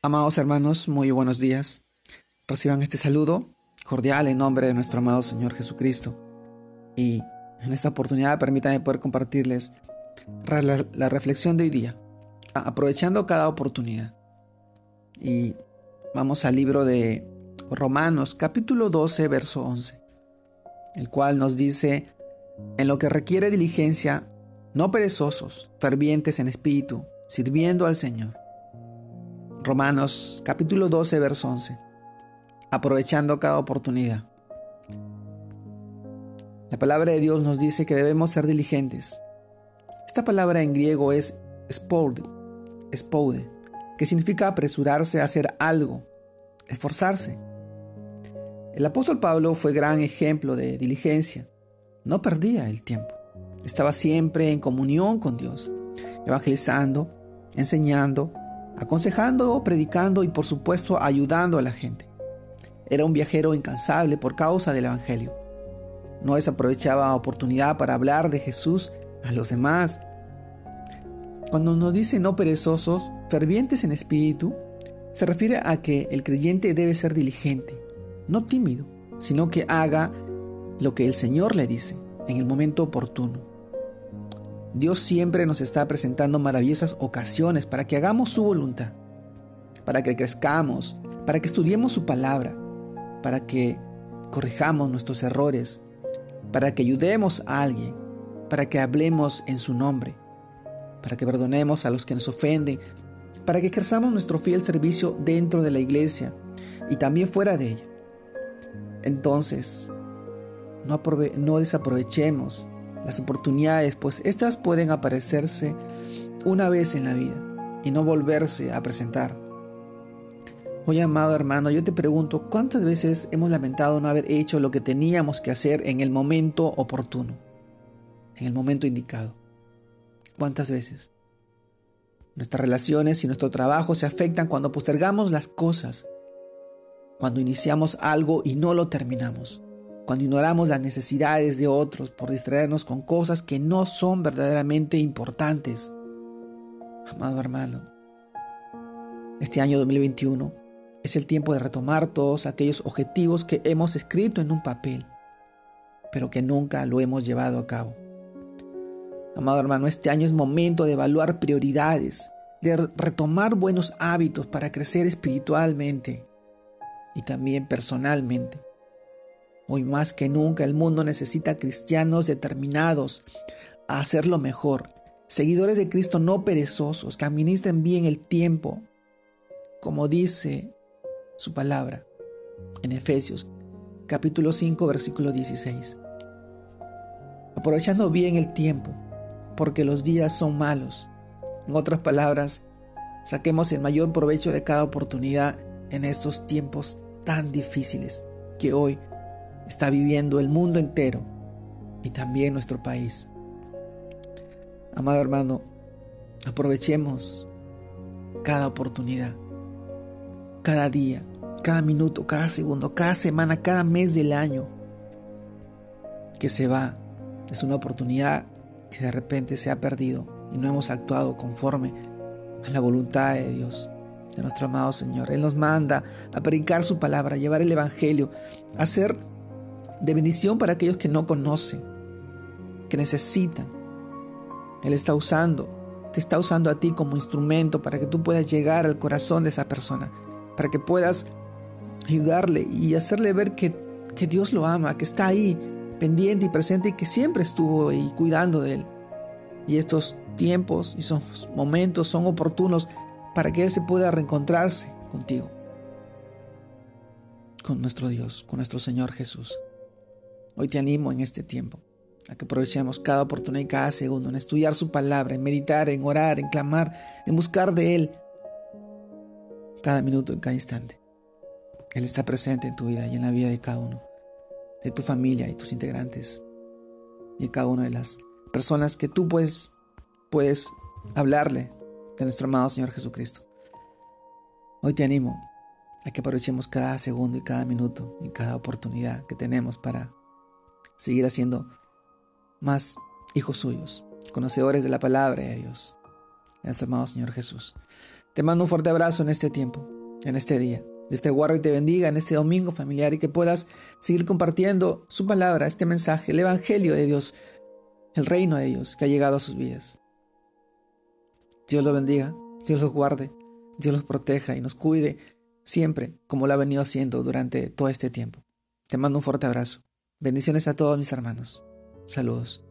Amados hermanos, muy buenos días. Reciban este saludo cordial en nombre de nuestro amado Señor Jesucristo. Y en esta oportunidad permítanme poder compartirles la, reflexión de hoy día, aprovechando cada oportunidad. Y vamos al libro de Romanos, capítulo 12, verso 11, el cual nos dice, en lo que requiere diligencia, no perezosos, fervientes en espíritu, sirviendo al Señor Romanos capítulo 12, verso 11. Aprovechando cada oportunidad. La palabra de Dios nos dice que debemos ser diligentes. Esta palabra en griego es spoude, spoude que significa apresurarse a hacer algo, esforzarse. El apóstol Pablo fue gran ejemplo de diligencia. No perdía el tiempo. Estaba siempre en comunión con Dios, evangelizando, enseñando, aconsejando, predicando y por supuesto ayudando a la gente. Era un viajero incansable por causa del Evangelio. No desaprovechaba oportunidad para hablar de Jesús a los demás. Cuando nos dice no perezosos, fervientes en espíritu, se refiere a que el creyente debe ser diligente, no tímido, sino que haga lo que el Señor le dice en el momento oportuno. Dios siempre nos está presentando maravillosas ocasiones para que hagamos su voluntad, para que crezcamos, para que estudiemos su palabra, para que corrijamos nuestros errores, para que ayudemos a alguien, para que hablemos en su nombre, para que perdonemos a los que nos ofenden, para que ejerzamos nuestro fiel servicio dentro de la iglesia y también fuera de ella. Entonces, no, no desaprovechemos las oportunidades, pues estas pueden aparecerse una vez en la vida y no volverse a presentar. Hoy, amado hermano, yo te pregunto, ¿cuántas veces hemos lamentado no haber hecho lo que teníamos que hacer en el momento oportuno, en el momento indicado? ¿Cuántas veces? Nuestras relaciones y nuestro trabajo se afectan cuando postergamos las cosas, cuando iniciamos algo y no lo terminamos cuando ignoramos las necesidades de otros por distraernos con cosas que no son verdaderamente importantes. Amado hermano, este año 2021 es el tiempo de retomar todos aquellos objetivos que hemos escrito en un papel, pero que nunca lo hemos llevado a cabo. Amado hermano, este año es momento de evaluar prioridades, de retomar buenos hábitos para crecer espiritualmente y también personalmente. Hoy más que nunca el mundo necesita cristianos determinados a hacerlo mejor, seguidores de Cristo no perezosos, que administren bien el tiempo, como dice su palabra en Efesios capítulo 5 versículo 16. Aprovechando bien el tiempo, porque los días son malos. En otras palabras, saquemos el mayor provecho de cada oportunidad en estos tiempos tan difíciles que hoy está viviendo el mundo entero y también nuestro país. Amado hermano, aprovechemos cada oportunidad, cada día, cada minuto, cada segundo, cada semana, cada mes del año que se va. Es una oportunidad que de repente se ha perdido y no hemos actuado conforme a la voluntad de Dios, de nuestro amado Señor. Él nos manda a predicar su palabra, a llevar el Evangelio, a de bendición para aquellos que no conocen, que necesitan. Él está usando, te está usando a ti como instrumento para que tú puedas llegar al corazón de esa persona, para que puedas ayudarle y hacerle ver que, que Dios lo ama, que está ahí pendiente y presente y que siempre estuvo ahí cuidando de él. Y estos tiempos y son momentos son oportunos para que Él se pueda reencontrarse contigo, con nuestro Dios, con nuestro Señor Jesús. Hoy te animo en este tiempo a que aprovechemos cada oportunidad y cada segundo en estudiar su palabra, en meditar, en orar, en clamar, en buscar de Él cada minuto, en cada instante. Él está presente en tu vida y en la vida de cada uno, de tu familia y tus integrantes, y de cada una de las personas que tú puedes, puedes hablarle de nuestro amado Señor Jesucristo. Hoy te animo a que aprovechemos cada segundo y cada minuto y cada oportunidad que tenemos para seguir haciendo más hijos suyos, conocedores de la palabra de Dios, nuestro amado Señor Jesús. Te mando un fuerte abrazo en este tiempo, en este día. Dios te guarde y te bendiga en este domingo familiar y que puedas seguir compartiendo su palabra, este mensaje, el Evangelio de Dios, el reino de Dios que ha llegado a sus vidas. Dios los bendiga, Dios los guarde, Dios los proteja y nos cuide siempre como lo ha venido haciendo durante todo este tiempo. Te mando un fuerte abrazo. Bendiciones a todos mis hermanos. Saludos.